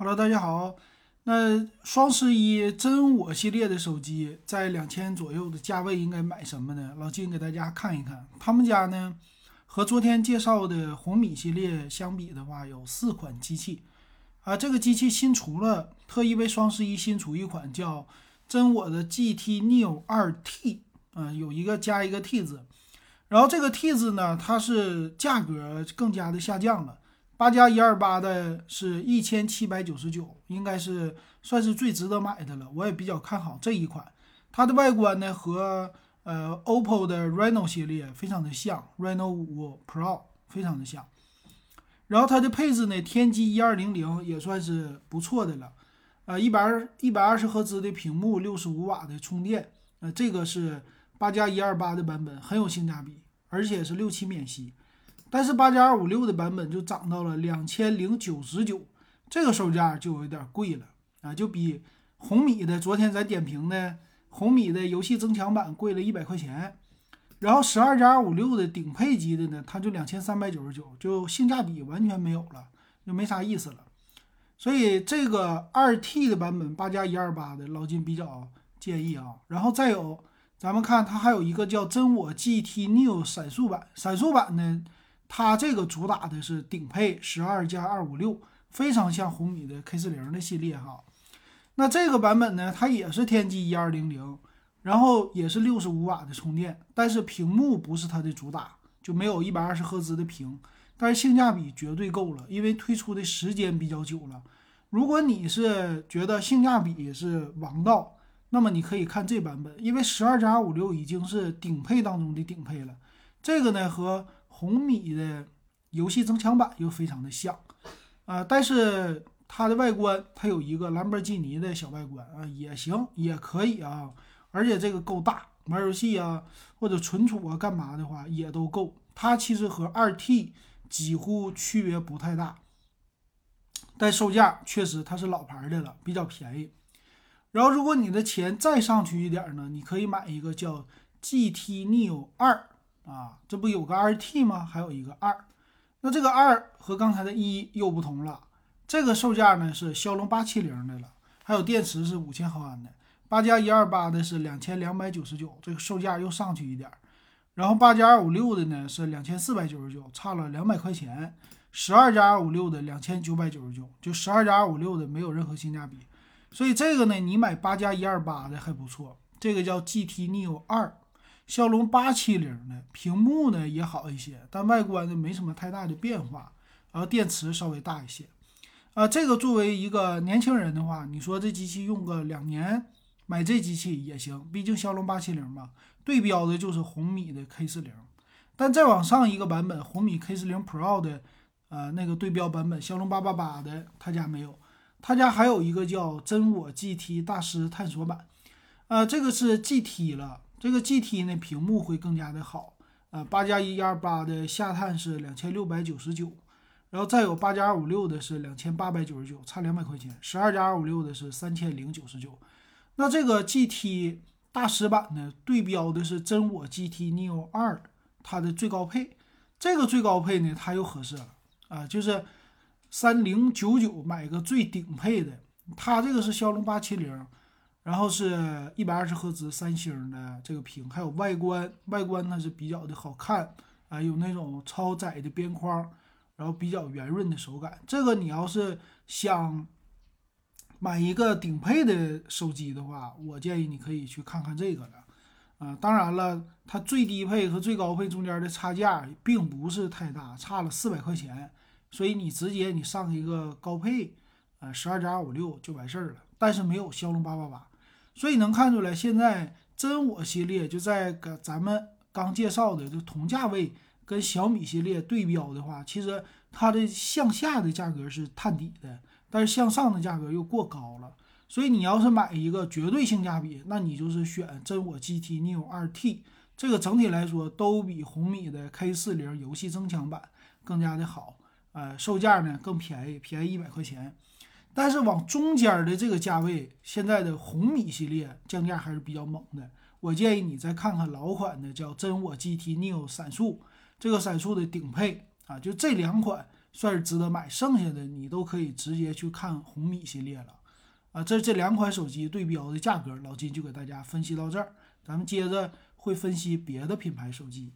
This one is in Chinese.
Hello，大家好。那双十一真我系列的手机在两千左右的价位，应该买什么呢？老金给大家看一看，他们家呢和昨天介绍的红米系列相比的话，有四款机器啊。这个机器新出了，特意为双十一新出一款叫真我的 GT Neo 2T，啊，有一个加一个 T 字，然后这个 T 字呢，它是价格更加的下降了。八加一二八的是一千七百九十九，应该是算是最值得买的了。我也比较看好这一款，它的外观呢和呃 OPPO 的 Reno 系列非常的像，Reno 五 Pro 非常的像。然后它的配置呢，天玑一二零零也算是不错的了。呃，一百二一百二十赫兹的屏幕，六十五瓦的充电，呃，这个是八加一二八的版本，很有性价比，而且是六期免息。但是八加二五六的版本就涨到了两千零九十九，这个售价就有点贵了啊，就比红米的昨天咱点评的红米的游戏增强版贵了一百块钱。然后十二加二五六的顶配机的呢，它就两千三百九十九，就性价比完全没有了，就没啥意思了。所以这个二 T 的版本八加一二八的老金比较建议啊。然后再有，咱们看它还有一个叫真我 GT Neo 闪速版，闪速版呢。它这个主打的是顶配十二加二五六，非常像红米的 K 四零的系列哈。那这个版本呢，它也是天玑一二零零，然后也是六十五瓦的充电，但是屏幕不是它的主打，就没有一百二十赫兹的屏，但是性价比绝对够了，因为推出的时间比较久了。如果你是觉得性价比是王道，那么你可以看这版本，因为十二加二五六已经是顶配当中的顶配了。这个呢和红米的游戏增强版又非常的像，啊，但是它的外观它有一个兰博基尼的小外观啊，也行，也可以啊，而且这个够大，玩游戏啊或者存储啊干嘛的话也都够。它其实和二 T 几乎区别不太大，但售价确实它是老牌的了，比较便宜。然后如果你的钱再上去一点呢，你可以买一个叫 GT Neo 二。啊，这不有个二 T 吗？还有一个二，那这个二和刚才的一又不同了。这个售价呢是骁龙八七零的了，还有电池是五千毫安的。八加一二八的是两千两百九十九，这个售价又上去一点。然后八加二五六的呢是两千四百九十九，差了两百块钱。十二加二五六的两千九百九十九，就十二加二五六的没有任何性价比。所以这个呢，你买八加一二八的还不错，这个叫 GT Neo 二。骁龙八七零的屏幕呢也好一些，但外观呢没什么太大的变化，然后电池稍微大一些。啊，这个作为一个年轻人的话，你说这机器用个两年，买这机器也行，毕竟骁龙八七零嘛，对标的就是红米的 K 四零。但再往上一个版本，红米 K 四零 Pro 的，呃，那个对标版本骁龙八八八的，他家没有，他家还有一个叫真我 GT 大师探索版，呃，这个是 GT 了。这个 GT 呢，屏幕会更加的好，呃，八加一二八的下探是两千六百九十九，然后再有八加二五六的是两千八百九十九，差两百块钱，十二加二五六的是三千零九十九。那这个 GT 大师版呢，对标的是真我 GT Neo 二，它的最高配，这个最高配呢，它又合适了啊，就是三零九九买个最顶配的，它这个是骁龙八七零。然后是一百二十赫兹三星的这个屏，还有外观，外观它是比较的好看啊，有那种超窄的边框，然后比较圆润的手感。这个你要是想买一个顶配的手机的话，我建议你可以去看看这个了啊。当然了，它最低配和最高配中间的差价并不是太大，差了四百块钱，所以你直接你上一个高配，呃，十二加二五六就完事儿了。但是没有骁龙八八八。所以能看出来，现在真我系列就在跟咱们刚介绍的就同价位跟小米系列对标的话，其实它的向下的价格是探底的，但是向上的价格又过高了。所以你要是买一个绝对性价比，那你就是选真我 GT Neo 2T，这个整体来说都比红米的 K40 游戏增强版更加的好，呃，售价呢更便宜，便宜一百块钱。但是往中间的这个价位，现在的红米系列降价还是比较猛的。我建议你再看看老款的，叫真我 GT Neo 闪速，这个闪速的顶配啊，就这两款算是值得买，剩下的你都可以直接去看红米系列了。啊，这这两款手机对标的价格，老金就给大家分析到这儿，咱们接着会分析别的品牌手机。